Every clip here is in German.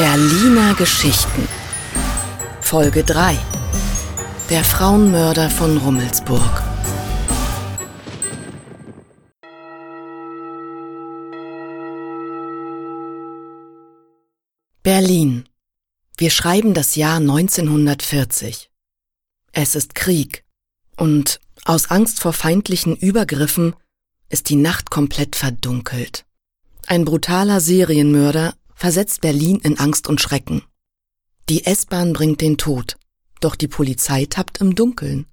Berliner Geschichten Folge 3 Der Frauenmörder von Rummelsburg Berlin. Wir schreiben das Jahr 1940. Es ist Krieg und aus Angst vor feindlichen Übergriffen ist die Nacht komplett verdunkelt. Ein brutaler Serienmörder versetzt Berlin in Angst und Schrecken. Die S-Bahn bringt den Tod, doch die Polizei tappt im Dunkeln.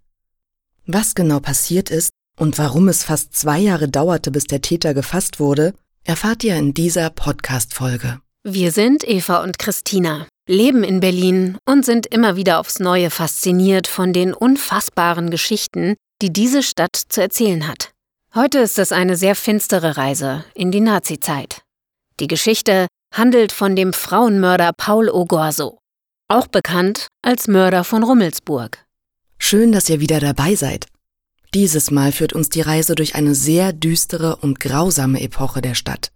Was genau passiert ist und warum es fast zwei Jahre dauerte, bis der Täter gefasst wurde, erfahrt ihr in dieser Podcast-Folge. Wir sind Eva und Christina, leben in Berlin und sind immer wieder aufs Neue fasziniert von den unfassbaren Geschichten, die diese Stadt zu erzählen hat. Heute ist es eine sehr finstere Reise in die Nazizeit. Die Geschichte handelt von dem Frauenmörder Paul Ogorso, auch bekannt als Mörder von Rummelsburg. Schön, dass ihr wieder dabei seid. Dieses Mal führt uns die Reise durch eine sehr düstere und grausame Epoche der Stadt.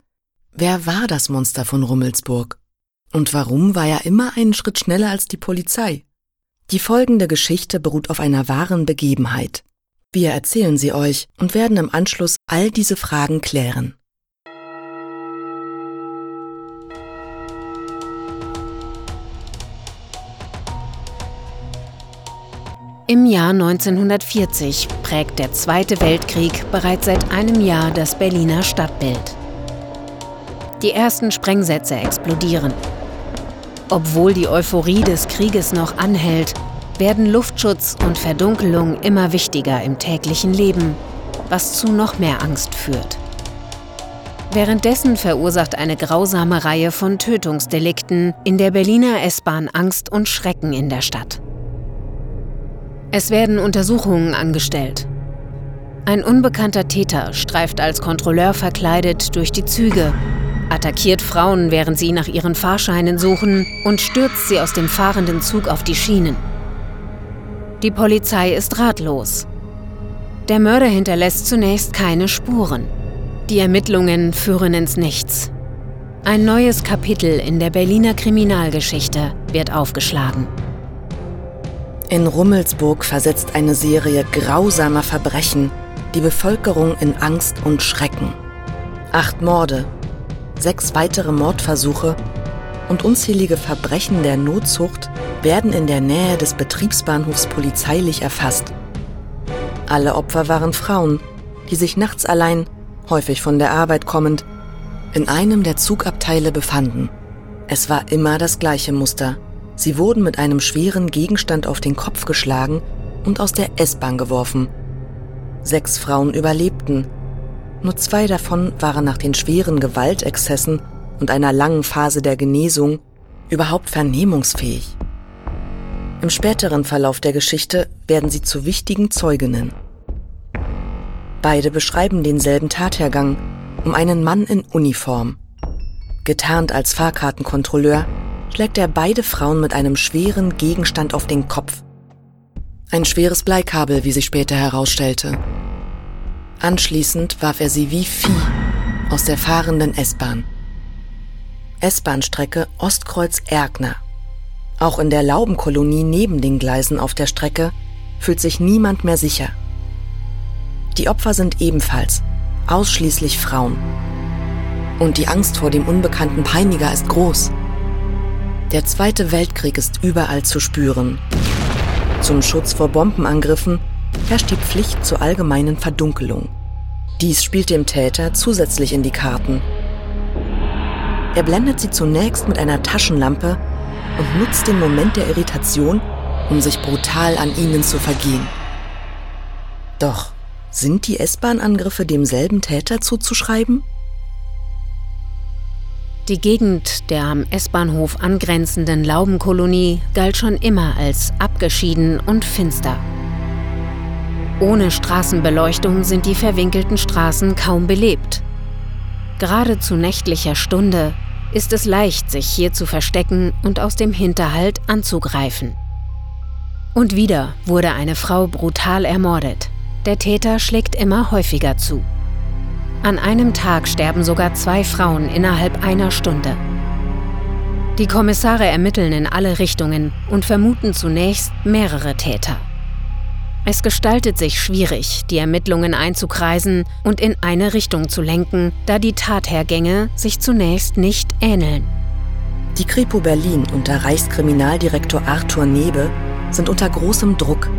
Wer war das Monster von Rummelsburg? Und warum war er immer einen Schritt schneller als die Polizei? Die folgende Geschichte beruht auf einer wahren Begebenheit. Wir erzählen sie euch und werden im Anschluss all diese Fragen klären. Im Jahr 1940 prägt der Zweite Weltkrieg bereits seit einem Jahr das Berliner Stadtbild. Die ersten Sprengsätze explodieren. Obwohl die Euphorie des Krieges noch anhält, werden Luftschutz und Verdunkelung immer wichtiger im täglichen Leben, was zu noch mehr Angst führt. Währenddessen verursacht eine grausame Reihe von Tötungsdelikten in der Berliner S-Bahn Angst und Schrecken in der Stadt. Es werden Untersuchungen angestellt. Ein unbekannter Täter streift als Kontrolleur verkleidet durch die Züge, attackiert Frauen, während sie nach ihren Fahrscheinen suchen und stürzt sie aus dem fahrenden Zug auf die Schienen. Die Polizei ist ratlos. Der Mörder hinterlässt zunächst keine Spuren. Die Ermittlungen führen ins Nichts. Ein neues Kapitel in der Berliner Kriminalgeschichte wird aufgeschlagen. In Rummelsburg versetzt eine Serie grausamer Verbrechen die Bevölkerung in Angst und Schrecken. Acht Morde, sechs weitere Mordversuche und unzählige Verbrechen der Notzucht werden in der Nähe des Betriebsbahnhofs polizeilich erfasst. Alle Opfer waren Frauen, die sich nachts allein, häufig von der Arbeit kommend, in einem der Zugabteile befanden. Es war immer das gleiche Muster – Sie wurden mit einem schweren Gegenstand auf den Kopf geschlagen und aus der S-Bahn geworfen. Sechs Frauen überlebten. Nur zwei davon waren nach den schweren Gewaltexzessen und einer langen Phase der Genesung überhaupt vernehmungsfähig. Im späteren Verlauf der Geschichte werden sie zu wichtigen Zeuginnen. Beide beschreiben denselben Tathergang um einen Mann in Uniform. Getarnt als Fahrkartenkontrolleur schlägt er beide Frauen mit einem schweren Gegenstand auf den Kopf. Ein schweres Bleikabel, wie sich später herausstellte. Anschließend warf er sie wie Vieh aus der fahrenden S-Bahn. S-Bahn-Strecke Ostkreuz-Erkner. Auch in der Laubenkolonie neben den Gleisen auf der Strecke fühlt sich niemand mehr sicher. Die Opfer sind ebenfalls ausschließlich Frauen. Und die Angst vor dem unbekannten Peiniger ist groß. Der Zweite Weltkrieg ist überall zu spüren. Zum Schutz vor Bombenangriffen herrscht die Pflicht zur allgemeinen Verdunkelung. Dies spielt dem Täter zusätzlich in die Karten. Er blendet sie zunächst mit einer Taschenlampe und nutzt den Moment der Irritation, um sich brutal an ihnen zu vergehen. Doch sind die S-Bahn-Angriffe demselben Täter zuzuschreiben? Die Gegend der am S-Bahnhof angrenzenden Laubenkolonie galt schon immer als abgeschieden und finster. Ohne Straßenbeleuchtung sind die verwinkelten Straßen kaum belebt. Gerade zu nächtlicher Stunde ist es leicht, sich hier zu verstecken und aus dem Hinterhalt anzugreifen. Und wieder wurde eine Frau brutal ermordet. Der Täter schlägt immer häufiger zu. An einem Tag sterben sogar zwei Frauen innerhalb einer Stunde. Die Kommissare ermitteln in alle Richtungen und vermuten zunächst mehrere Täter. Es gestaltet sich schwierig, die Ermittlungen einzukreisen und in eine Richtung zu lenken, da die Tathergänge sich zunächst nicht ähneln. Die Kripo Berlin unter Reichskriminaldirektor Arthur Nebe sind unter großem Druck.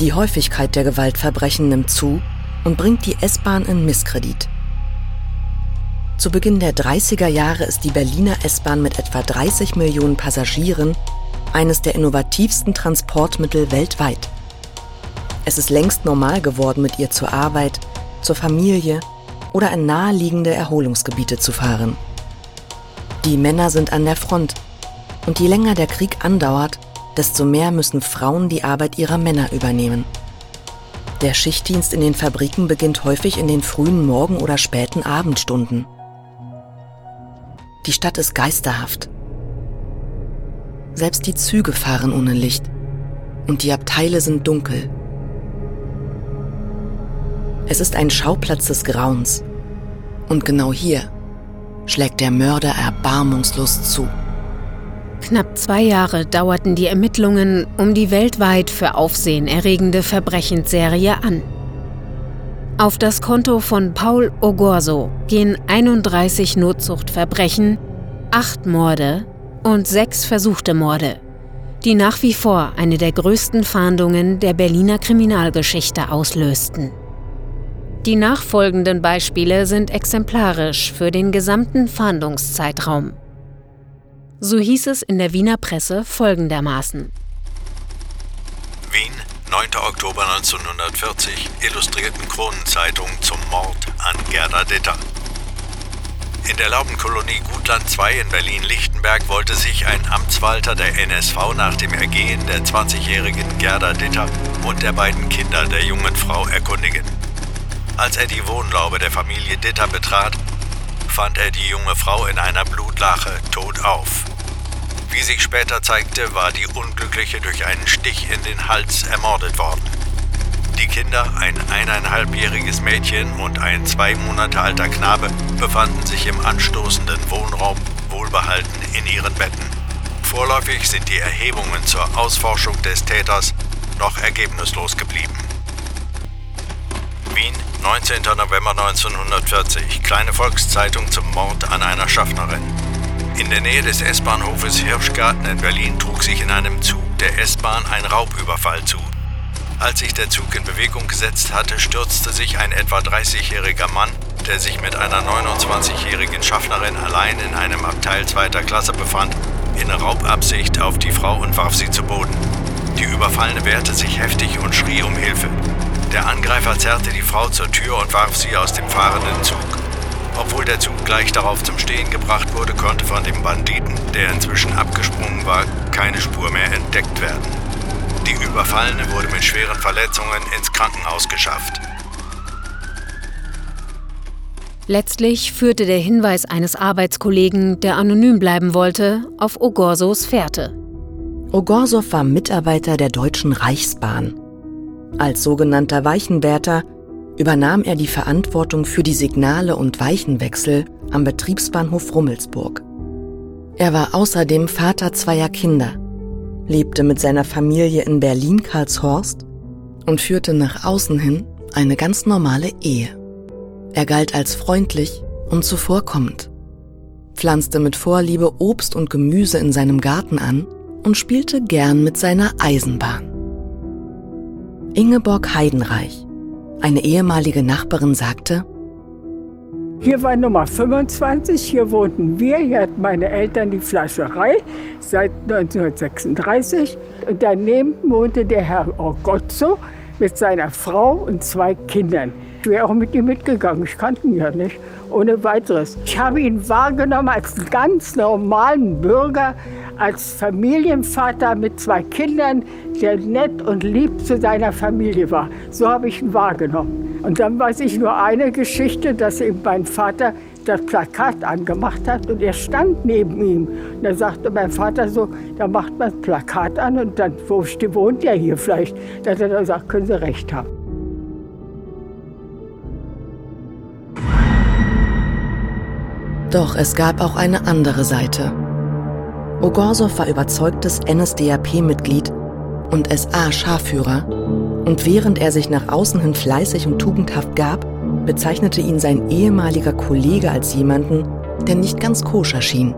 Die Häufigkeit der Gewaltverbrechen nimmt zu und bringt die S-Bahn in Misskredit. Zu Beginn der 30er Jahre ist die Berliner S-Bahn mit etwa 30 Millionen Passagieren eines der innovativsten Transportmittel weltweit. Es ist längst normal geworden, mit ihr zur Arbeit, zur Familie oder in naheliegende Erholungsgebiete zu fahren. Die Männer sind an der Front und je länger der Krieg andauert, desto mehr müssen Frauen die Arbeit ihrer Männer übernehmen. Der Schichtdienst in den Fabriken beginnt häufig in den frühen Morgen- oder späten Abendstunden. Die Stadt ist geisterhaft. Selbst die Züge fahren ohne Licht und die Abteile sind dunkel. Es ist ein Schauplatz des Grauens. Und genau hier schlägt der Mörder erbarmungslos zu. Knapp zwei Jahre dauerten die Ermittlungen um die weltweit für Aufsehen erregende Verbrechensserie an. Auf das Konto von Paul Ogorso gehen 31 Notzuchtverbrechen, 8 Morde und 6 versuchte Morde, die nach wie vor eine der größten Fahndungen der Berliner Kriminalgeschichte auslösten. Die nachfolgenden Beispiele sind exemplarisch für den gesamten Fahndungszeitraum. So hieß es in der Wiener Presse folgendermaßen. Wien, 9. Oktober 1940, Illustrierten Kronenzeitung zum Mord an Gerda Ditter. In der Laubenkolonie Gutland II in Berlin-Lichtenberg wollte sich ein Amtswalter der NSV nach dem Ergehen der 20-jährigen Gerda Ditter und der beiden Kinder der jungen Frau erkundigen. Als er die Wohnlaube der Familie Ditter betrat, fand er die junge Frau in einer Blutlache tot auf. Wie sich später zeigte, war die Unglückliche durch einen Stich in den Hals ermordet worden. Die Kinder, ein eineinhalbjähriges Mädchen und ein zwei Monate alter Knabe, befanden sich im anstoßenden Wohnraum wohlbehalten in ihren Betten. Vorläufig sind die Erhebungen zur Ausforschung des Täters noch ergebnislos geblieben. Wien, 19. November 1940. Kleine Volkszeitung zum Mord an einer Schaffnerin. In der Nähe des S-Bahnhofes Hirschgarten in Berlin trug sich in einem Zug der S-Bahn ein Raubüberfall zu. Als sich der Zug in Bewegung gesetzt hatte, stürzte sich ein etwa 30-jähriger Mann, der sich mit einer 29-jährigen Schaffnerin allein in einem Abteil zweiter Klasse befand, in Raubabsicht auf die Frau und warf sie zu Boden. Die Überfallene wehrte sich heftig und schrie um Hilfe. Der Angreifer zerrte die Frau zur Tür und warf sie aus dem fahrenden Zug. Obwohl der Zug gleich darauf zum Stehen gebracht wurde, konnte von dem Banditen, der inzwischen abgesprungen war, keine Spur mehr entdeckt werden. Die Überfallene wurde mit schweren Verletzungen ins Krankenhaus geschafft. Letztlich führte der Hinweis eines Arbeitskollegen, der anonym bleiben wollte, auf Ogorsos Fährte. Ogorsow war Mitarbeiter der Deutschen Reichsbahn. Als sogenannter Weichenwärter übernahm er die Verantwortung für die Signale und Weichenwechsel am Betriebsbahnhof Rummelsburg. Er war außerdem Vater zweier Kinder, lebte mit seiner Familie in Berlin-Karlshorst und führte nach außen hin eine ganz normale Ehe. Er galt als freundlich und zuvorkommend, pflanzte mit Vorliebe Obst und Gemüse in seinem Garten an und spielte gern mit seiner Eisenbahn. Ingeborg Heidenreich, eine ehemalige Nachbarin, sagte, hier war Nummer 25, hier wohnten wir, hier hatten meine Eltern die Fleischerei seit 1936 und daneben wohnte der Herr Orgozzo mit seiner Frau und zwei Kindern. Ich wäre auch mit ihm mitgegangen, ich kannte ihn ja nicht, ohne weiteres. Ich habe ihn wahrgenommen als einen ganz normalen Bürger, als Familienvater mit zwei Kindern, der nett und lieb zu seiner Familie war. So habe ich ihn wahrgenommen. Und dann weiß ich nur eine Geschichte, dass eben mein Vater das Plakat angemacht hat und er stand neben ihm. Und da sagte mein Vater so, da macht man das Plakat an und dann, wo wohnt er hier vielleicht? Da hat er dann gesagt, können Sie recht haben. Doch es gab auch eine andere Seite. Ogorsow war überzeugtes NSDAP-Mitglied und SA-Scharführer und während er sich nach außen hin fleißig und tugendhaft gab, bezeichnete ihn sein ehemaliger Kollege als jemanden, der nicht ganz koscher schien.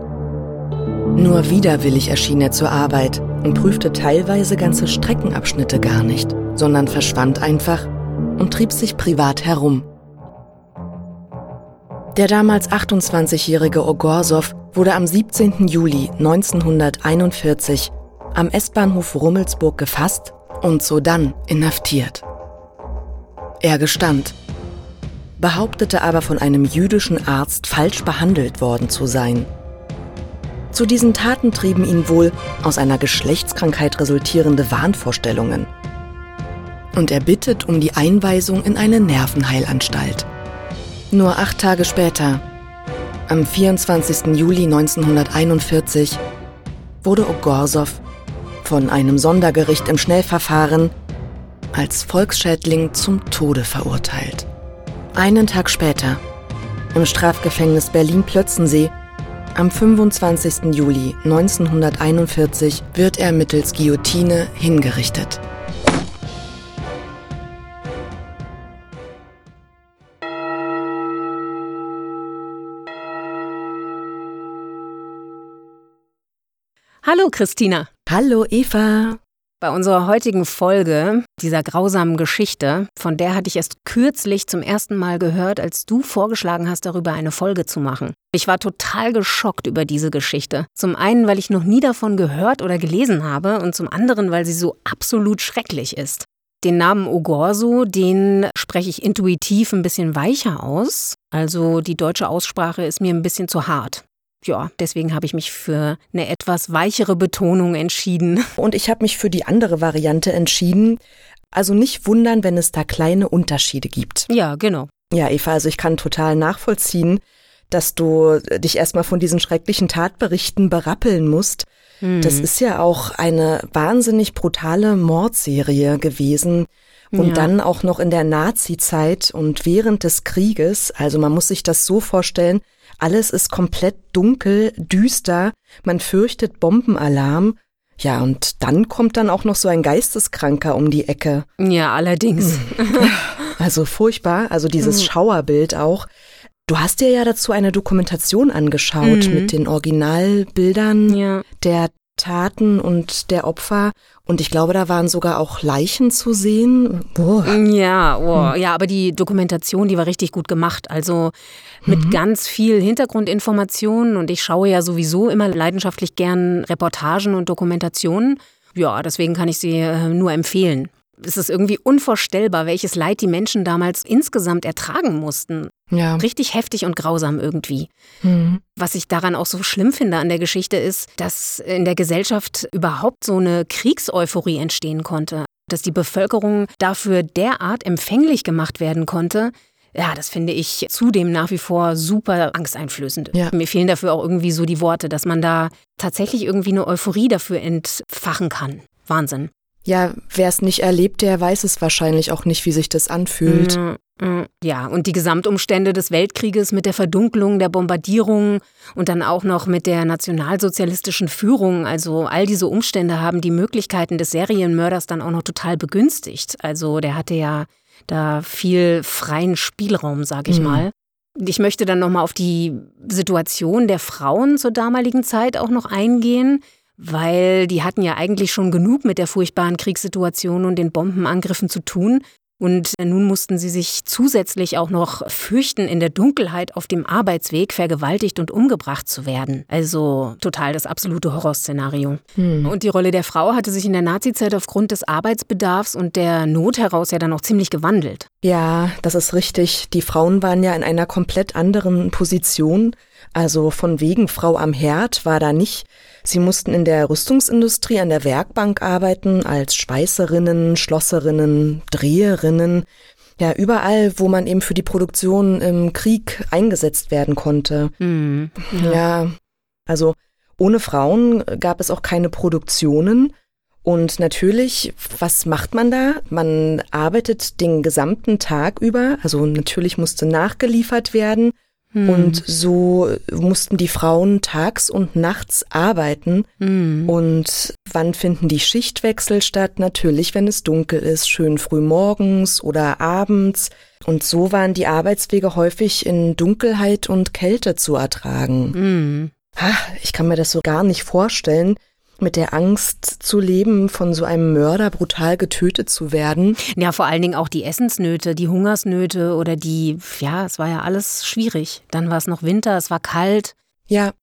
Nur widerwillig erschien er zur Arbeit und prüfte teilweise ganze Streckenabschnitte gar nicht, sondern verschwand einfach und trieb sich privat herum. Der damals 28-jährige Ogorsow wurde am 17. Juli 1941 am S-Bahnhof Rummelsburg gefasst und sodann inhaftiert. Er gestand, behauptete aber von einem jüdischen Arzt falsch behandelt worden zu sein. Zu diesen Taten trieben ihn wohl aus einer Geschlechtskrankheit resultierende Wahnvorstellungen. Und er bittet um die Einweisung in eine Nervenheilanstalt. Nur acht Tage später, am 24. Juli 1941, wurde Ogorsow von einem Sondergericht im Schnellverfahren als Volksschädling zum Tode verurteilt. Einen Tag später, im Strafgefängnis Berlin-Plötzensee, am 25. Juli 1941 wird er mittels Guillotine hingerichtet. Hallo Christina. Hallo Eva. Bei unserer heutigen Folge dieser grausamen Geschichte, von der hatte ich erst kürzlich zum ersten Mal gehört, als du vorgeschlagen hast, darüber eine Folge zu machen. Ich war total geschockt über diese Geschichte. Zum einen, weil ich noch nie davon gehört oder gelesen habe und zum anderen, weil sie so absolut schrecklich ist. Den Namen Ogorso, den spreche ich intuitiv ein bisschen weicher aus. Also die deutsche Aussprache ist mir ein bisschen zu hart ja, deswegen habe ich mich für eine etwas weichere Betonung entschieden. Und ich habe mich für die andere Variante entschieden. Also nicht wundern, wenn es da kleine Unterschiede gibt. Ja, genau. Ja, Eva, also ich kann total nachvollziehen, dass du dich erstmal von diesen schrecklichen Tatberichten berappeln musst. Mhm. Das ist ja auch eine wahnsinnig brutale Mordserie gewesen. Und ja. dann auch noch in der Nazi-Zeit und während des Krieges. Also man muss sich das so vorstellen, alles ist komplett dunkel, düster, man fürchtet Bombenalarm. Ja, und dann kommt dann auch noch so ein Geisteskranker um die Ecke. Ja, allerdings. Also furchtbar, also dieses mhm. Schauerbild auch. Du hast dir ja dazu eine Dokumentation angeschaut mhm. mit den Originalbildern ja. der Taten und der Opfer. Und ich glaube, da waren sogar auch Leichen zu sehen. Boah. Ja, oh, ja, aber die Dokumentation, die war richtig gut gemacht. Also mit mhm. ganz viel Hintergrundinformationen. Und ich schaue ja sowieso immer leidenschaftlich gern Reportagen und Dokumentationen. Ja, deswegen kann ich sie äh, nur empfehlen es ist irgendwie unvorstellbar, welches Leid die Menschen damals insgesamt ertragen mussten. Ja. Richtig heftig und grausam irgendwie. Mhm. Was ich daran auch so schlimm finde an der Geschichte ist, dass in der Gesellschaft überhaupt so eine Kriegseuphorie entstehen konnte. Dass die Bevölkerung dafür derart empfänglich gemacht werden konnte, ja, das finde ich zudem nach wie vor super angsteinflößend. Ja. Mir fehlen dafür auch irgendwie so die Worte, dass man da tatsächlich irgendwie eine Euphorie dafür entfachen kann. Wahnsinn. Ja, wer es nicht erlebt, der weiß es wahrscheinlich auch nicht, wie sich das anfühlt. Mm, mm. Ja, und die Gesamtumstände des Weltkrieges mit der Verdunklung, der Bombardierung und dann auch noch mit der nationalsozialistischen Führung, also all diese Umstände haben die Möglichkeiten des Serienmörders dann auch noch total begünstigt. Also der hatte ja da viel freien Spielraum, sag ich mhm. mal. Ich möchte dann nochmal auf die Situation der Frauen zur damaligen Zeit auch noch eingehen weil die hatten ja eigentlich schon genug mit der furchtbaren Kriegssituation und den Bombenangriffen zu tun. Und nun mussten sie sich zusätzlich auch noch fürchten, in der Dunkelheit auf dem Arbeitsweg vergewaltigt und umgebracht zu werden. Also total das absolute Horrorszenario. Hm. Und die Rolle der Frau hatte sich in der Nazizeit aufgrund des Arbeitsbedarfs und der Not heraus ja dann auch ziemlich gewandelt. Ja, das ist richtig. Die Frauen waren ja in einer komplett anderen Position. Also von wegen Frau am Herd war da nicht. Sie mussten in der Rüstungsindustrie an der Werkbank arbeiten, als Schweißerinnen, Schlosserinnen, Dreherinnen. Ja, überall, wo man eben für die Produktion im Krieg eingesetzt werden konnte. Mhm, ja. ja, also ohne Frauen gab es auch keine Produktionen. Und natürlich, was macht man da? Man arbeitet den gesamten Tag über. Also natürlich musste nachgeliefert werden. Hm. Und so mussten die Frauen tags und nachts arbeiten. Hm. Und wann finden die Schichtwechsel statt? Natürlich, wenn es dunkel ist, schön früh morgens oder abends. Und so waren die Arbeitswege häufig in Dunkelheit und Kälte zu ertragen. Hm. Ich kann mir das so gar nicht vorstellen, mit der Angst zu leben, von so einem Mörder brutal getötet zu werden. Ja, vor allen Dingen auch die Essensnöte, die Hungersnöte oder die, ja, es war ja alles schwierig. Dann war es noch Winter, es war kalt. Ja.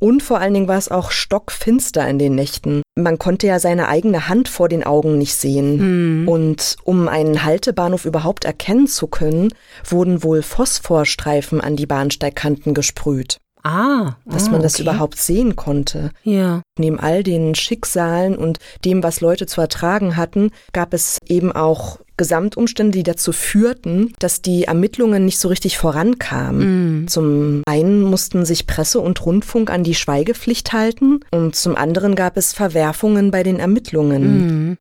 Und vor allen Dingen war es auch stockfinster in den Nächten. Man konnte ja seine eigene Hand vor den Augen nicht sehen. Hm. Und um einen Haltebahnhof überhaupt erkennen zu können, wurden wohl Phosphorstreifen an die Bahnsteigkanten gesprüht. Ah, dass man das überhaupt sehen konnte. Ja. Neben all den Schicksalen und dem, was Leute zu ertragen hatten, gab es eben auch Gesamtumstände, die dazu führten, dass die Ermittlungen nicht so richtig vorankamen. Mm. Zum einen mussten sich Presse und Rundfunk an die Schweigepflicht halten und zum anderen gab es Verwerfungen bei den Ermittlungen. Mm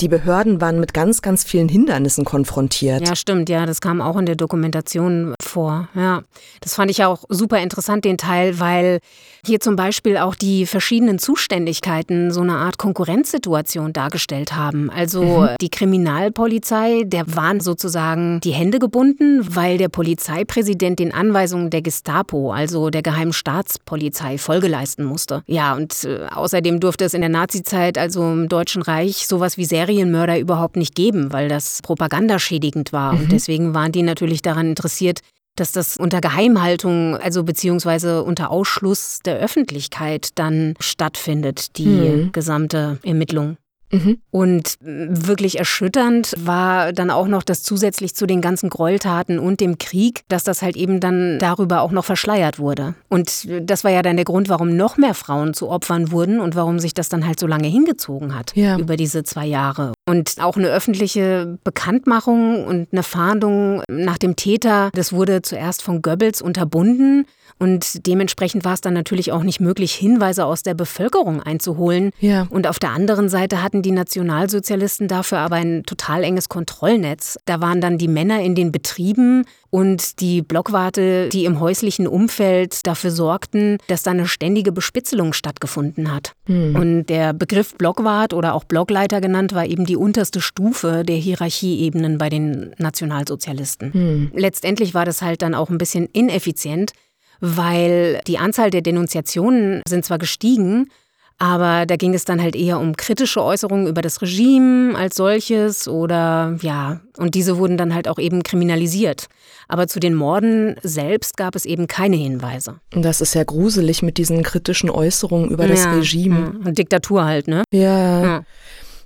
die Behörden waren mit ganz, ganz vielen Hindernissen konfrontiert. Ja, stimmt, ja, das kam auch in der Dokumentation vor. Ja, das fand ich auch super interessant, den Teil, weil hier zum Beispiel auch die verschiedenen Zuständigkeiten so eine Art Konkurrenzsituation dargestellt haben. Also mhm. die Kriminalpolizei, der waren sozusagen die Hände gebunden, weil der Polizeipräsident den Anweisungen der Gestapo, also der geheimen Staatspolizei, Folge leisten musste. Ja, und äh, außerdem durfte es in der Nazizeit, also im Deutschen Reich, sowas wie Serien Serienmörder überhaupt nicht geben, weil das propagandaschädigend war. Mhm. Und deswegen waren die natürlich daran interessiert, dass das unter Geheimhaltung, also beziehungsweise unter Ausschluss der Öffentlichkeit dann stattfindet, die mhm. gesamte Ermittlung. Mhm. Und wirklich erschütternd war dann auch noch, dass zusätzlich zu den ganzen Gräueltaten und dem Krieg, dass das halt eben dann darüber auch noch verschleiert wurde. Und das war ja dann der Grund, warum noch mehr Frauen zu Opfern wurden und warum sich das dann halt so lange hingezogen hat ja. über diese zwei Jahre. Und auch eine öffentliche Bekanntmachung und eine Fahndung nach dem Täter, das wurde zuerst von Goebbels unterbunden. Und dementsprechend war es dann natürlich auch nicht möglich, Hinweise aus der Bevölkerung einzuholen. Ja. Und auf der anderen Seite hatten die Nationalsozialisten dafür aber ein total enges Kontrollnetz. Da waren dann die Männer in den Betrieben und die Blockwarte, die im häuslichen Umfeld dafür sorgten, dass da eine ständige Bespitzelung stattgefunden hat. Hm. Und der Begriff Blockwart oder auch Blockleiter genannt war eben die unterste Stufe der Hierarchieebenen bei den Nationalsozialisten. Hm. Letztendlich war das halt dann auch ein bisschen ineffizient, weil die Anzahl der Denunziationen sind zwar gestiegen, aber da ging es dann halt eher um kritische Äußerungen über das Regime als solches oder ja, und diese wurden dann halt auch eben kriminalisiert. Aber zu den Morden selbst gab es eben keine Hinweise. Das ist ja gruselig mit diesen kritischen Äußerungen über das Regime. Ja. Diktatur halt, ne? Ja. ja.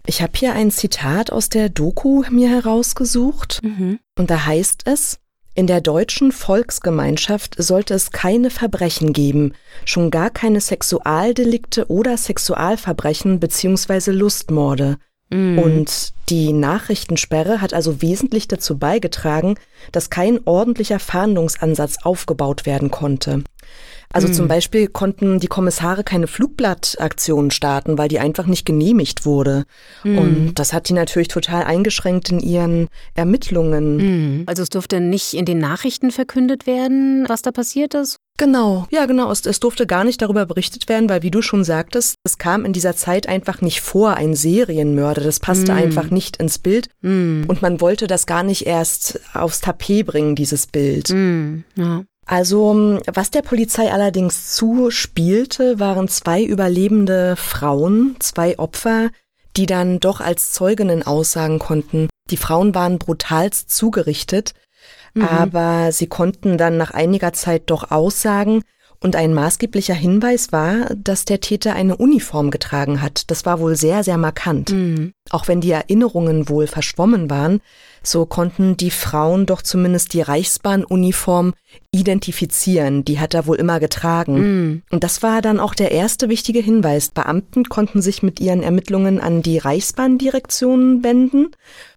Ich habe hier ein Zitat aus der Doku mir herausgesucht. Mhm. Und da heißt es, in der deutschen Volksgemeinschaft sollte es keine Verbrechen geben, schon gar keine Sexualdelikte oder Sexualverbrechen bzw. Lustmorde. Mm. Und die Nachrichtensperre hat also wesentlich dazu beigetragen, dass kein ordentlicher Fahndungsansatz aufgebaut werden konnte. Also mhm. zum Beispiel konnten die Kommissare keine Flugblattaktionen starten, weil die einfach nicht genehmigt wurde. Mhm. Und das hat die natürlich total eingeschränkt in ihren Ermittlungen. Mhm. Also es durfte nicht in den Nachrichten verkündet werden, was da passiert ist? Genau, ja genau. Es, es, durfte gar nicht darüber berichtet werden, weil wie du schon sagtest, es kam in dieser Zeit einfach nicht vor, ein Serienmörder. Das passte mm. einfach nicht ins Bild. Mm. Und man wollte das gar nicht erst aufs Tapet bringen, dieses Bild. Mm. Ja. Also, was der Polizei allerdings zuspielte, waren zwei überlebende Frauen, zwei Opfer, die dann doch als Zeuginnen aussagen konnten. Die Frauen waren brutalst zugerichtet, mhm. aber sie konnten dann nach einiger Zeit doch aussagen, und ein maßgeblicher Hinweis war, dass der Täter eine Uniform getragen hat. Das war wohl sehr, sehr markant. Mhm. Auch wenn die Erinnerungen wohl verschwommen waren, so konnten die Frauen doch zumindest die Reichsbahnuniform identifizieren. Die hat er wohl immer getragen. Mm. Und das war dann auch der erste wichtige Hinweis. Beamten konnten sich mit ihren Ermittlungen an die Reichsbahndirektionen wenden,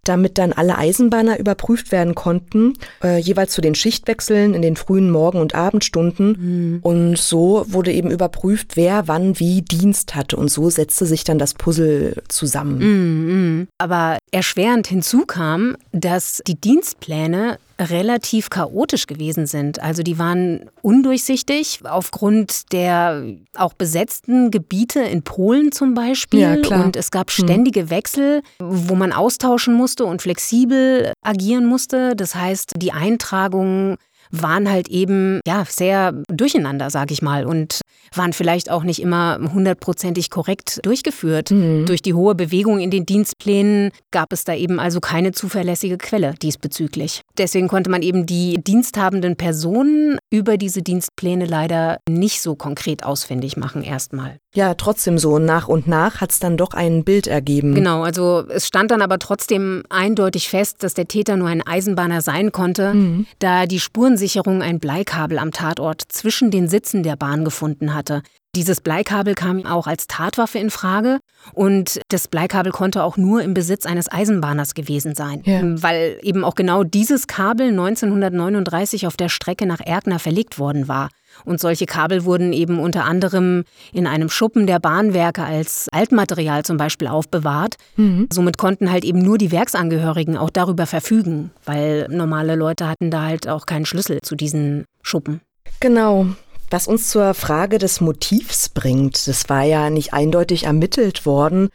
damit dann alle Eisenbahner überprüft werden konnten, äh, jeweils zu den Schichtwechseln in den frühen Morgen- und Abendstunden. Mm. Und so wurde eben überprüft, wer wann wie Dienst hatte. Und so setzte sich dann das Puzzle zusammen. Mm, aber erschwerend hinzu kam, dass die Dienstpläne relativ chaotisch gewesen sind. Also die waren undurchsichtig aufgrund der auch besetzten Gebiete in Polen zum Beispiel. Ja, klar. Und es gab ständige Wechsel, wo man austauschen musste und flexibel agieren musste. Das heißt, die Eintragungen waren halt eben ja sehr durcheinander, sag ich mal, und waren vielleicht auch nicht immer hundertprozentig korrekt durchgeführt. Mhm. Durch die hohe Bewegung in den Dienstplänen gab es da eben also keine zuverlässige Quelle diesbezüglich. Deswegen konnte man eben die diensthabenden Personen über diese Dienstpläne leider nicht so konkret ausfindig machen erstmal. Ja, trotzdem so. Nach und nach hat es dann doch ein Bild ergeben. Genau, also es stand dann aber trotzdem eindeutig fest, dass der Täter nur ein Eisenbahner sein konnte, Mhm. da die Spurensicherung ein Bleikabel am Tatort zwischen den Sitzen der Bahn gefunden hatte. Dieses Bleikabel kam auch als Tatwaffe in Frage und das Bleikabel konnte auch nur im Besitz eines Eisenbahners gewesen sein, Ja. weil eben auch genau dieses Kabel 1939 auf der Strecke nach Erkner verlegt worden war. Und solche Kabel wurden eben unter anderem in einem Schuppen der Bahnwerke als Altmaterial zum Beispiel aufbewahrt. Mhm. Somit konnten halt eben nur die Werksangehörigen auch darüber verfügen, weil normale Leute hatten da halt auch keinen Schlüssel zu diesen Schuppen. Genau. Was uns zur Frage des Motivs bringt, das war ja nicht eindeutig ermittelt worden.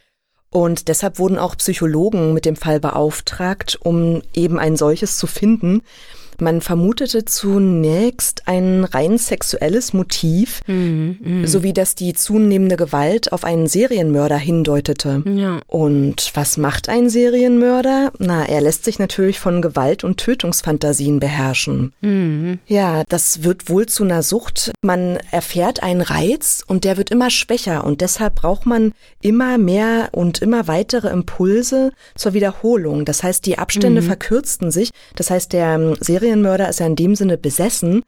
Und deshalb wurden auch Psychologen mit dem Fall beauftragt, um eben ein solches zu finden. Man vermutete zunächst ein rein sexuelles Motiv, Mhm, sowie dass die zunehmende Gewalt auf einen Serienmörder hindeutete. Ja. Und was macht ein Serienmörder? Na, er lässt sich natürlich von Gewalt und Tötungsfantasien beherrschen. Mhm. Ja, das wird wohl zu einer Sucht. Man erfährt einen Reiz und der wird immer schwächer und deshalb braucht man immer mehr und immer weitere Impulse zur Wiederholung. Das heißt, die Abstände verkürzten sich. Das heißt, der ähm, Serienmörder ist ja in dem Sinne besessen.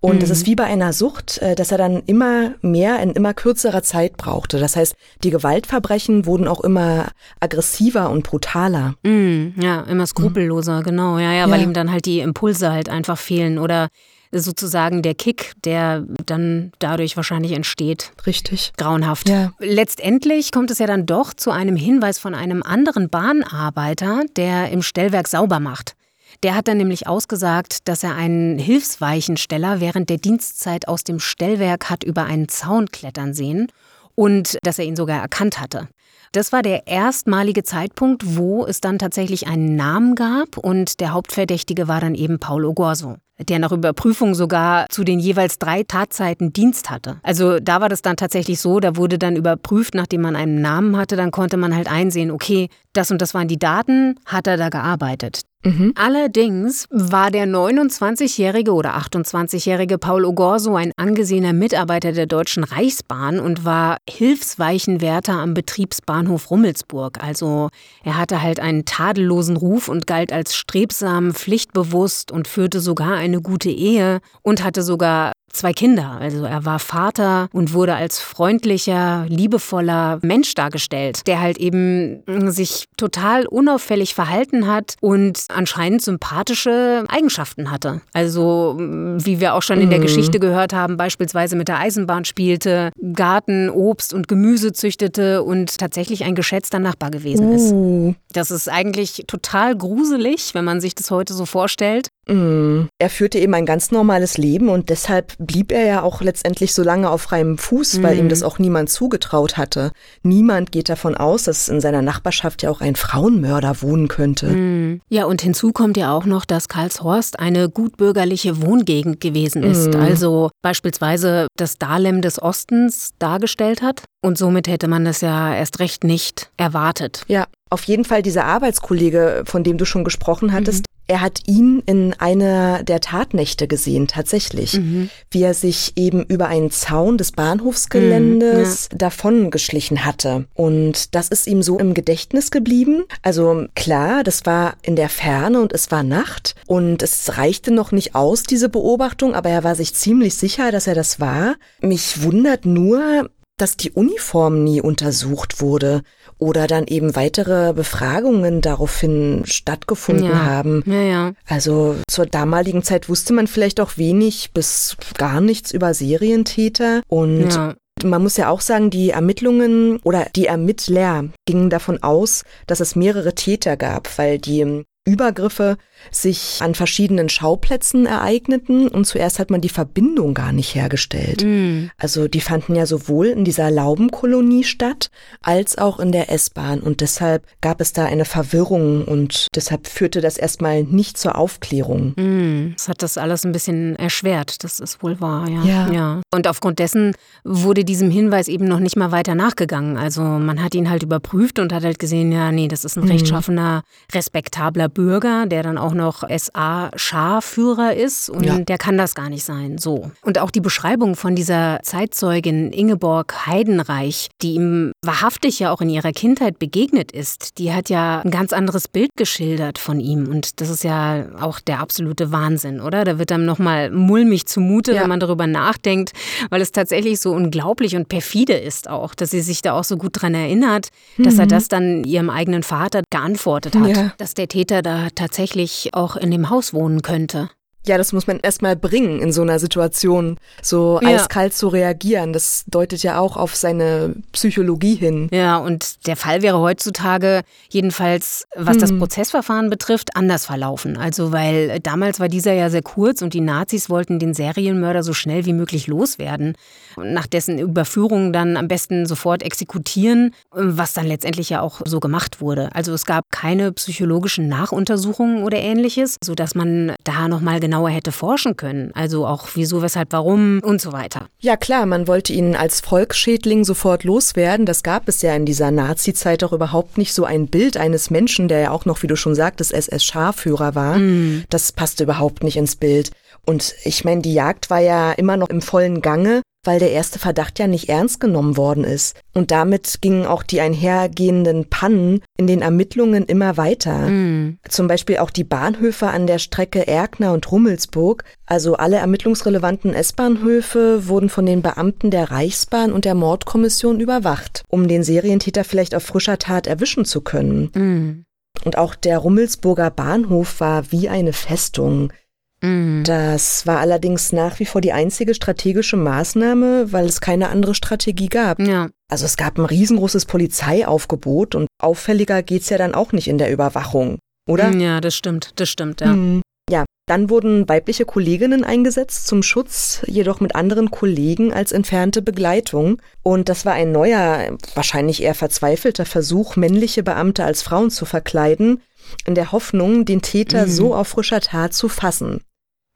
Und es ist wie bei einer Sucht, äh, dass er dann immer mehr in immer kürzerer Zeit brauchte. Das heißt, die Gewaltverbrechen wurden auch immer aggressiver und brutaler. Mhm. Ja, immer skrupelloser, genau. Ja, ja, weil Ja. ihm dann halt die Impulse halt einfach fehlen oder sozusagen der Kick, der dann dadurch wahrscheinlich entsteht. Richtig. Grauenhaft. Ja. Letztendlich kommt es ja dann doch zu einem Hinweis von einem anderen Bahnarbeiter, der im Stellwerk sauber macht. Der hat dann nämlich ausgesagt, dass er einen Hilfsweichensteller während der Dienstzeit aus dem Stellwerk hat über einen Zaun klettern sehen und dass er ihn sogar erkannt hatte. Das war der erstmalige Zeitpunkt, wo es dann tatsächlich einen Namen gab und der Hauptverdächtige war dann eben Paul Ogorso, der nach Überprüfung sogar zu den jeweils drei Tatzeiten Dienst hatte. Also da war das dann tatsächlich so, da wurde dann überprüft, nachdem man einen Namen hatte, dann konnte man halt einsehen, okay, das und das waren die Daten, hat er da gearbeitet. Mhm. Allerdings war der 29-jährige oder 28-jährige Paul Ogorso ein angesehener Mitarbeiter der Deutschen Reichsbahn und war Hilfsweichenwärter am Betriebsbahnhof Rummelsburg. Also er hatte halt einen tadellosen Ruf und galt als strebsam, pflichtbewusst und führte sogar eine gute Ehe und hatte sogar zwei Kinder. Also er war Vater und wurde als freundlicher, liebevoller Mensch dargestellt, der halt eben sich total unauffällig verhalten hat und anscheinend sympathische Eigenschaften hatte. Also mm, wie wir auch schon in der Mhm. Geschichte gehört haben, beispielsweise mit der Eisenbahn spielte, Garten, Obst und Gemüse züchtete und tatsächlich ein geschätzter Nachbar gewesen ist. Uh. Das ist eigentlich total gruselig, wenn man sich das heute so vorstellt. Mm. Er führte eben ein ganz normales Leben und deshalb blieb er ja auch letztendlich so lange auf freiem Fuß, weil ihm das auch niemand zugetraut hatte. Niemand geht davon aus, dass in seiner Nachbarschaft ja auch ein Frauenmörder wohnen könnte. Mhm. Ja, und hinzu kommt ja auch noch, dass Karlshorst eine gutbürgerliche Wohngegend gewesen ist. Mhm. Also beispielsweise das Dahlem des Ostens dargestellt hat. Und somit hätte man das ja erst recht nicht erwartet. Ja, auf jeden Fall dieser Arbeitskollege, von dem du schon gesprochen hattest, Mhm. Er hat ihn in einer der Tatnächte gesehen, tatsächlich, Mhm. wie er sich eben über einen Zaun des Bahnhofsgeländes davon geschlichen hatte. Und das ist ihm so im Gedächtnis geblieben. Also klar, das war in der Ferne und es war Nacht und es reichte noch nicht aus, diese Beobachtung, aber er war sich ziemlich sicher, dass er das war. Mich wundert nur, dass die Uniform nie untersucht wurde oder dann eben weitere Befragungen daraufhin stattgefunden Ja. haben. Ja, ja. Also zur damaligen Zeit wusste man vielleicht auch wenig bis gar nichts über Serientäter und Ja. Man muss ja auch sagen, die Ermittlungen oder die Ermittler gingen davon aus, dass es mehrere Täter gab, weil die Übergriffe sich an verschiedenen Schauplätzen ereigneten und zuerst hat man die Verbindung gar nicht hergestellt. Mm. Also die fanden ja sowohl in dieser Laubenkolonie statt als auch in der S-Bahn und deshalb gab es da eine Verwirrung und deshalb führte das erstmal nicht zur Aufklärung. Mm. Das hat das alles ein bisschen erschwert, das ist wohl wahr, ja. ja. ja. Und aufgrund dessen wurde diesem Hinweis eben noch nicht mal weiter nachgegangen. Also man hat ihn halt überprüft und hat halt gesehen, ja, nee, das ist ein mm. rechtschaffener, respektabler Bürger, der dann auch noch SA-Scharführer ist und ja. der kann das gar nicht sein. So. Und auch die Beschreibung von dieser Zeitzeugin Ingeborg Heidenreich, die ihm wahrhaftig ja auch in ihrer Kindheit begegnet ist, die hat ja ein ganz anderes Bild geschildert von ihm. Und das ist ja auch der absolute Wahnsinn, oder? Da wird einem nochmal mulmig zumute, ja. wenn man darüber nachdenkt, weil es tatsächlich so unglaublich und perfide ist auch, dass sie sich da auch so gut dran erinnert, dass mhm. er das dann ihrem eigenen Vater geantwortet hat, ja. dass der Täter da tatsächlich auch in dem Haus wohnen könnte. Ja, das muss man erstmal bringen in so einer Situation, so ja. eiskalt zu reagieren. Das deutet ja auch auf seine Psychologie hin. Ja, und der Fall wäre heutzutage jedenfalls, was hm. das Prozessverfahren betrifft, anders verlaufen. Also, weil damals war dieser ja sehr kurz und die Nazis wollten den Serienmörder so schnell wie möglich loswerden. Nach dessen Überführung dann am besten sofort exekutieren, was dann letztendlich ja auch so gemacht wurde. Also, es gab keine psychologischen Nachuntersuchungen oder ähnliches, sodass man da nochmal genau genauer hätte forschen können. Also auch wieso, weshalb, warum und so weiter. Ja klar, man wollte ihn als Volksschädling sofort loswerden. Das gab es ja in dieser Nazi-Zeit auch überhaupt nicht so ein Bild eines Menschen, der ja auch noch, wie du schon sagtest, SS-Scharführer war. Mm. Das passte überhaupt nicht ins Bild. Und ich meine, die Jagd war ja immer noch im vollen Gange weil der erste Verdacht ja nicht ernst genommen worden ist. Und damit gingen auch die einhergehenden Pannen in den Ermittlungen immer weiter. Mm. Zum Beispiel auch die Bahnhöfe an der Strecke Erkner und Rummelsburg, also alle ermittlungsrelevanten S-Bahnhöfe, wurden von den Beamten der Reichsbahn und der Mordkommission überwacht, um den Serientäter vielleicht auf frischer Tat erwischen zu können. Mm. Und auch der Rummelsburger Bahnhof war wie eine Festung. Mhm. Das war allerdings nach wie vor die einzige strategische Maßnahme, weil es keine andere Strategie gab. Ja. Also es gab ein riesengroßes Polizeiaufgebot und auffälliger geht's ja dann auch nicht in der Überwachung, oder? Ja, das stimmt, das stimmt, ja. Mhm. Dann wurden weibliche Kolleginnen eingesetzt zum Schutz, jedoch mit anderen Kollegen als entfernte Begleitung. Und das war ein neuer, wahrscheinlich eher verzweifelter Versuch, männliche Beamte als Frauen zu verkleiden, in der Hoffnung, den Täter mhm. so auf frischer Tat zu fassen.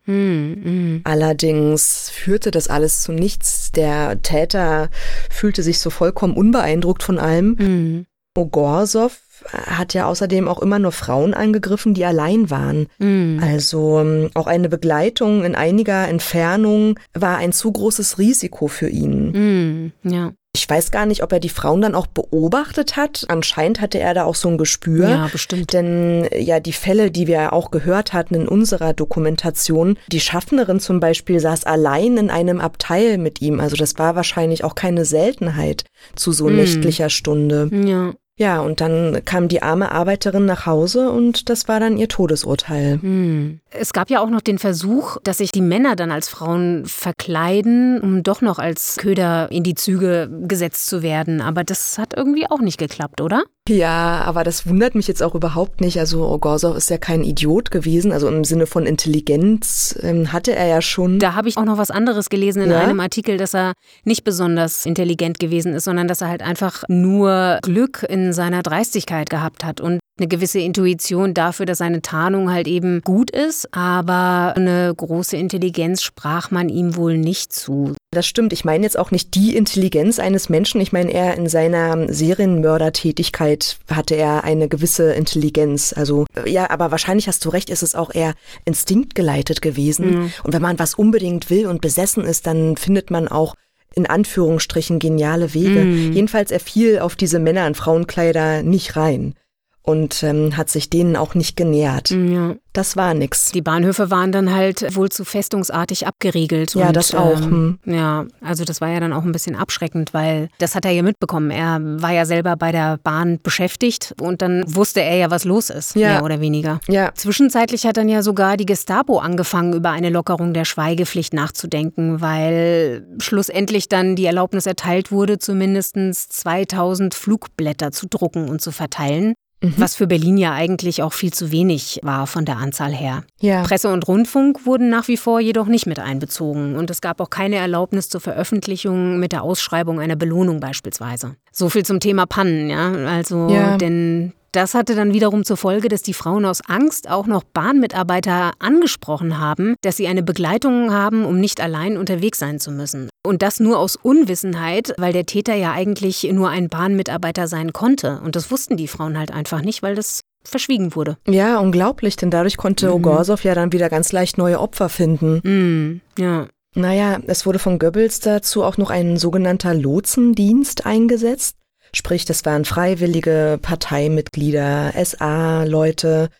Mhm. Allerdings führte das alles zu nichts. Der Täter fühlte sich so vollkommen unbeeindruckt von allem. Mhm. Ogorsow hat ja außerdem auch immer nur Frauen angegriffen, die allein waren. Mhm. Also ähm, auch eine Begleitung in einiger Entfernung war ein zu großes Risiko für ihn. Mhm. Ja. Ich weiß gar nicht, ob er die Frauen dann auch beobachtet hat. Anscheinend hatte er da auch so ein Gespür. Ja, bestimmt. Denn ja, die Fälle, die wir auch gehört hatten in unserer Dokumentation, die Schaffnerin zum Beispiel saß allein in einem Abteil mit ihm. Also das war wahrscheinlich auch keine Seltenheit zu so mm. nächtlicher Stunde. Ja. Ja, und dann kam die arme Arbeiterin nach Hause und das war dann ihr Todesurteil. Hm. Es gab ja auch noch den Versuch, dass sich die Männer dann als Frauen verkleiden, um doch noch als Köder in die Züge gesetzt zu werden. Aber das hat irgendwie auch nicht geklappt, oder? Ja, aber das wundert mich jetzt auch überhaupt nicht. Also Ogorzow ist ja kein Idiot gewesen, also im Sinne von Intelligenz ähm, hatte er ja schon. Da habe ich auch noch was anderes gelesen in ja? einem Artikel, dass er nicht besonders intelligent gewesen ist, sondern dass er halt einfach nur Glück in seiner Dreistigkeit gehabt hat und eine gewisse Intuition dafür, dass seine Tarnung halt eben gut ist, aber eine große Intelligenz sprach man ihm wohl nicht zu. Das stimmt. Ich meine jetzt auch nicht die Intelligenz eines Menschen. Ich meine, er in seiner Serienmördertätigkeit hatte er eine gewisse Intelligenz. Also, ja, aber wahrscheinlich hast du recht, ist es auch eher instinktgeleitet gewesen. Mhm. Und wenn man was unbedingt will und besessen ist, dann findet man auch in Anführungsstrichen geniale Wege. Mhm. Jedenfalls er fiel auf diese Männer in Frauenkleider nicht rein. Und ähm, hat sich denen auch nicht genähert. Ja. Das war nix. Die Bahnhöfe waren dann halt wohl zu festungsartig abgeriegelt. Ja, und, das auch. Ähm, ja, also das war ja dann auch ein bisschen abschreckend, weil das hat er ja mitbekommen. Er war ja selber bei der Bahn beschäftigt und dann wusste er ja, was los ist, Ja. mehr oder weniger. Ja. Zwischenzeitlich hat dann ja sogar die Gestapo angefangen, über eine Lockerung der Schweigepflicht nachzudenken, weil schlussendlich dann die Erlaubnis erteilt wurde, zumindest 2000 Flugblätter zu drucken und zu verteilen. Was für Berlin ja eigentlich auch viel zu wenig war von der Anzahl her. Ja. Presse und Rundfunk wurden nach wie vor jedoch nicht mit einbezogen und es gab auch keine Erlaubnis zur Veröffentlichung mit der Ausschreibung einer Belohnung beispielsweise. So viel zum Thema Pannen, ja. Also, Ja. denn das hatte dann wiederum zur Folge, dass die Frauen aus Angst auch noch Bahnmitarbeiter angesprochen haben, dass sie eine Begleitung haben, um nicht allein unterwegs sein zu müssen. Und das nur aus Unwissenheit, weil der Täter ja eigentlich nur ein Bahnmitarbeiter sein konnte. Und das wussten die Frauen halt einfach nicht, weil das verschwiegen wurde. Ja, unglaublich, denn dadurch konnte Ogorsow ja dann wieder ganz leicht neue Opfer finden. Mm, ja. Naja, es wurde von Goebbels dazu auch noch ein sogenannter Lotsendienst eingesetzt. Sprich, das waren freiwillige Parteimitglieder, SA-Leute,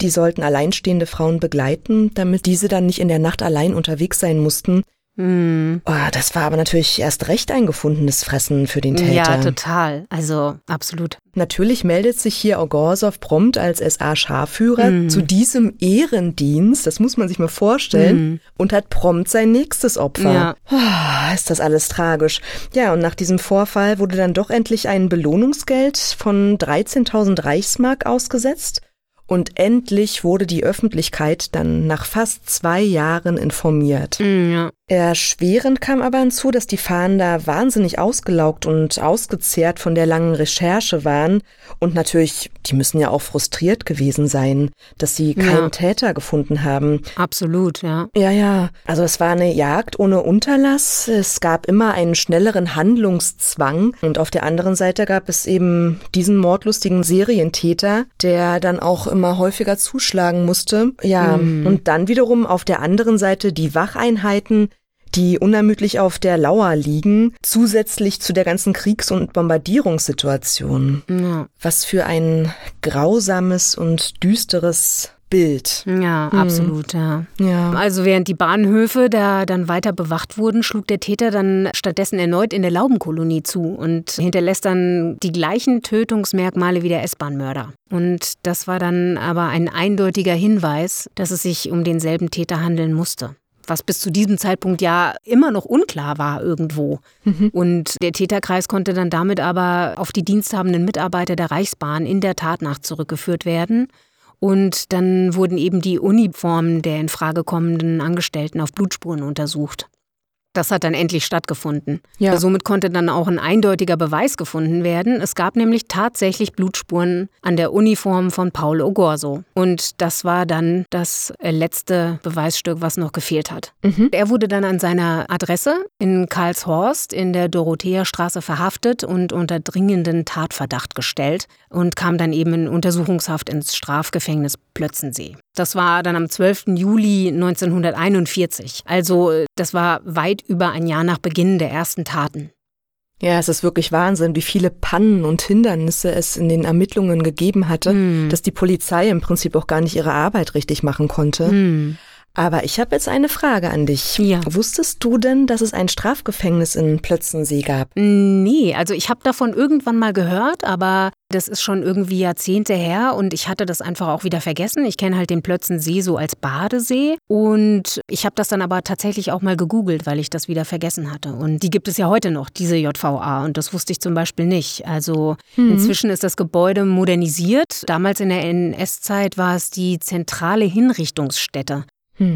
die sollten alleinstehende Frauen begleiten, damit diese dann nicht in der Nacht allein unterwegs sein mussten. Mm. Oh, das war aber natürlich erst recht ein gefundenes Fressen für den Täter. Ja, total. Also absolut. Natürlich meldet sich hier Ogorsow prompt als SA-Scharführer zu diesem Ehrendienst, das muss man sich mal vorstellen, und hat prompt sein nächstes Opfer. Ja. Ah, Ist das alles tragisch. Ja, und nach diesem Vorfall wurde dann doch endlich ein Belohnungsgeld von 13.000 Reichsmark ausgesetzt. Und endlich wurde die Öffentlichkeit dann nach fast zwei Jahren informiert. Mm, ja. Erschwerend kam aber hinzu, dass die Fahnder wahnsinnig ausgelaugt und ausgezehrt von der langen Recherche waren. Und natürlich, die müssen ja auch frustriert gewesen sein, dass sie keinen Ja. Täter gefunden haben. Absolut, ja. Ja, ja. Also es war eine Jagd ohne Unterlass. Es gab immer einen schnelleren Handlungszwang. Und auf der anderen Seite gab es eben diesen mordlustigen Serientäter, der dann auch immer häufiger zuschlagen musste. Ja, und dann wiederum auf der anderen Seite die Wacheinheiten, die unermüdlich auf der Lauer liegen, zusätzlich zu der ganzen Kriegs- und Bombardierungssituation. Ja, Was für ein grausames und düsteres Bild. ja absolut, ja. Ja. Also während die Bahnhöfe da dann weiter bewacht wurden, schlug der Täter dann stattdessen erneut in der Laubenkolonie zu und hinterlässt dann die gleichen Tötungsmerkmale wie der S-Bahn-Mörder. Und das war dann aber ein eindeutiger Hinweis, dass es sich um denselben Täter handeln musste. Was bis zu diesem Zeitpunkt ja immer noch unklar war irgendwo. Und der Täterkreis konnte dann damit aber auf die diensthabenden Mitarbeiter der Reichsbahn in der Tatnacht zurückgeführt werden. Und dann wurden eben die Uniformen der in Frage kommenden Angestellten auf Blutspuren untersucht. Das hat dann endlich stattgefunden. Ja. Somit konnte dann auch ein eindeutiger Beweis gefunden werden. Es gab nämlich tatsächlich Blutspuren an der Uniform von Paul Ogorso. Und das war dann das äh, letzte Beweisstück, was noch gefehlt hat. Er wurde dann an seiner Adresse in Karlshorst in der Dorotheerstraße verhaftet und unter dringenden Tatverdacht gestellt und kam dann eben in Untersuchungshaft ins Strafgefängnis Plötzensee. Das war dann am 12. Juli 1941. Also das war weit über ein Jahr nach Beginn der ersten Taten. Ja, es ist wirklich Wahnsinn, wie viele Pannen und Hindernisse es in den Ermittlungen gegeben hatte, Hm. dass die Polizei im Prinzip auch gar nicht ihre Arbeit richtig machen konnte. Hm. Aber ich habe jetzt eine Frage an dich. Ja. Wusstest du denn, dass es ein Strafgefängnis in Plötzensee gab? Nee, also ich habe davon irgendwann mal gehört, aber das ist schon irgendwie Jahrzehnte her und ich hatte das einfach auch wieder vergessen. Ich kenne halt den Plötzensee so als Badesee und ich habe das dann aber tatsächlich auch mal gegoogelt, weil ich das wieder vergessen hatte. Und die gibt es ja heute noch, diese JVA und das wusste ich zum Beispiel nicht. Also inzwischen ist das Gebäude modernisiert. Damals in der NS-Zeit war es die zentrale Hinrichtungsstätte.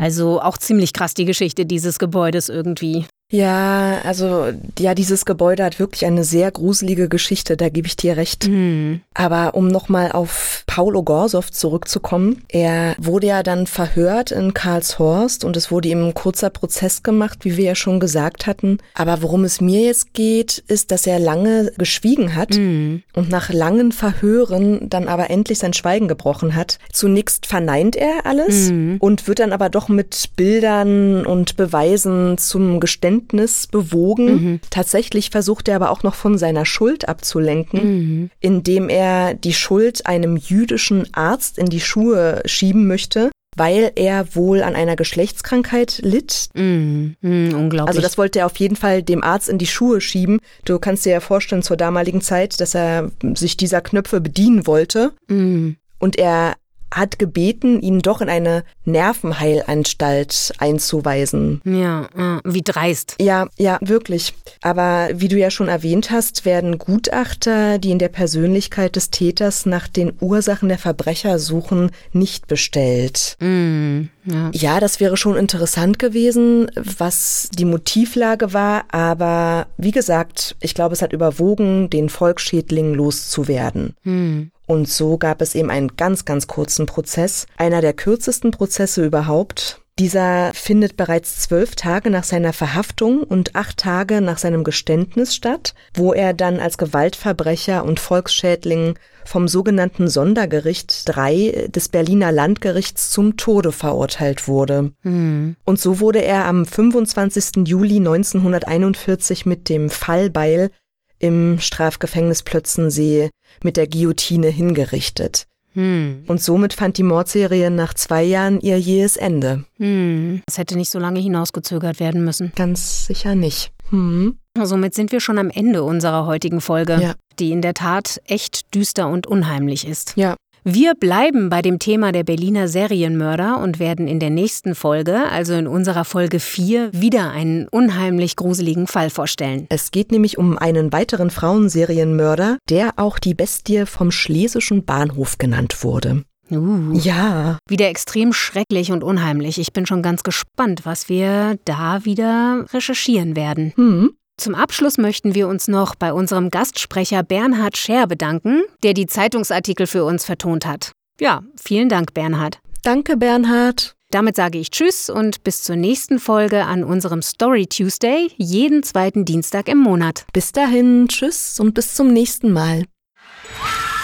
Also auch ziemlich krass die Geschichte dieses Gebäudes irgendwie. Ja, also ja, dieses Gebäude hat wirklich eine sehr gruselige Geschichte, da gebe ich dir recht. Hm. Aber um nochmal auf Paul Ogorsow zurückzukommen, er wurde ja dann verhört in Karlshorst und es wurde ihm ein kurzer Prozess gemacht, wie wir ja schon gesagt hatten. Aber worum es mir jetzt geht, ist, dass er lange geschwiegen hat Hm. und nach langen Verhören dann aber endlich sein Schweigen gebrochen hat. Zunächst verneint er alles Mhm. und wird dann aber doch mit Bildern und Beweisen zum Geständnis Geständnis bewogen. Mhm. Tatsächlich versucht er aber auch noch von seiner Schuld abzulenken, mhm. indem er die Schuld einem jüdischen Arzt in die Schuhe schieben möchte weil er wohl an einer Geschlechtskrankheit litt. Mm, mm, unglaublich. Also das wollte er auf jeden Fall dem Arzt in die Schuhe schieben. Du kannst dir ja vorstellen zur damaligen Zeit, dass er sich dieser Knöpfe bedienen wollte. Mm. Und er hat gebeten, ihn doch in eine Nervenheilanstalt einzuweisen. Ja, wie dreist. Ja, ja, wirklich. Aber wie du ja schon erwähnt hast, werden Gutachter, die in der Persönlichkeit des Täters nach den Ursachen der Verbrecher suchen, nicht bestellt. Mm, ja. ja, das wäre schon interessant gewesen, was die Motivlage war, aber wie gesagt, ich glaube, es hat überwogen, den Volksschädling loszuwerden. Mm. Und so gab es eben einen ganz, ganz kurzen Prozess, einer der kürzesten Prozesse überhaupt. Dieser findet bereits zwölf Tage nach seiner Verhaftung und acht Tage nach seinem Geständnis statt, wo er dann als Gewaltverbrecher und Volksschädling vom sogenannten Sondergericht 3 des Berliner Landgerichts zum Tode verurteilt wurde. Mhm. Und so wurde er am 25. Juli 1941 mit dem Fallbeil im Strafgefängnis Plötzensee mit der Guillotine hingerichtet. Hm. Und somit fand die Mordserie nach zwei Jahren ihr jähes Ende. Hm. Es hätte nicht so lange hinausgezögert werden müssen. Ganz sicher nicht. Hm. Somit sind wir schon am Ende unserer heutigen Folge, ja. die in der Tat echt düster und unheimlich ist. Ja. Wir bleiben bei dem Thema der Berliner Serienmörder und werden in der nächsten Folge, also in unserer Folge 4, wieder einen unheimlich gruseligen Fall vorstellen. Es geht nämlich um einen weiteren Frauenserienmörder, der auch die Bestie vom Schlesischen Bahnhof genannt wurde. Uh, ja. Wieder extrem schrecklich und unheimlich. Ich bin schon ganz gespannt, was wir da wieder recherchieren werden. Hm. Zum Abschluss möchten wir uns noch bei unserem Gastsprecher Bernhard Scher bedanken, der die Zeitungsartikel für uns vertont hat. Ja, vielen Dank, Bernhard. Danke, Bernhard. Damit sage ich Tschüss und bis zur nächsten Folge an unserem Story Tuesday, jeden zweiten Dienstag im Monat. Bis dahin, Tschüss und bis zum nächsten Mal.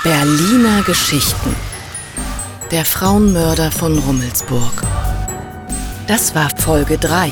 Berliner Geschichten. Der Frauenmörder von Rummelsburg. Das war Folge 3.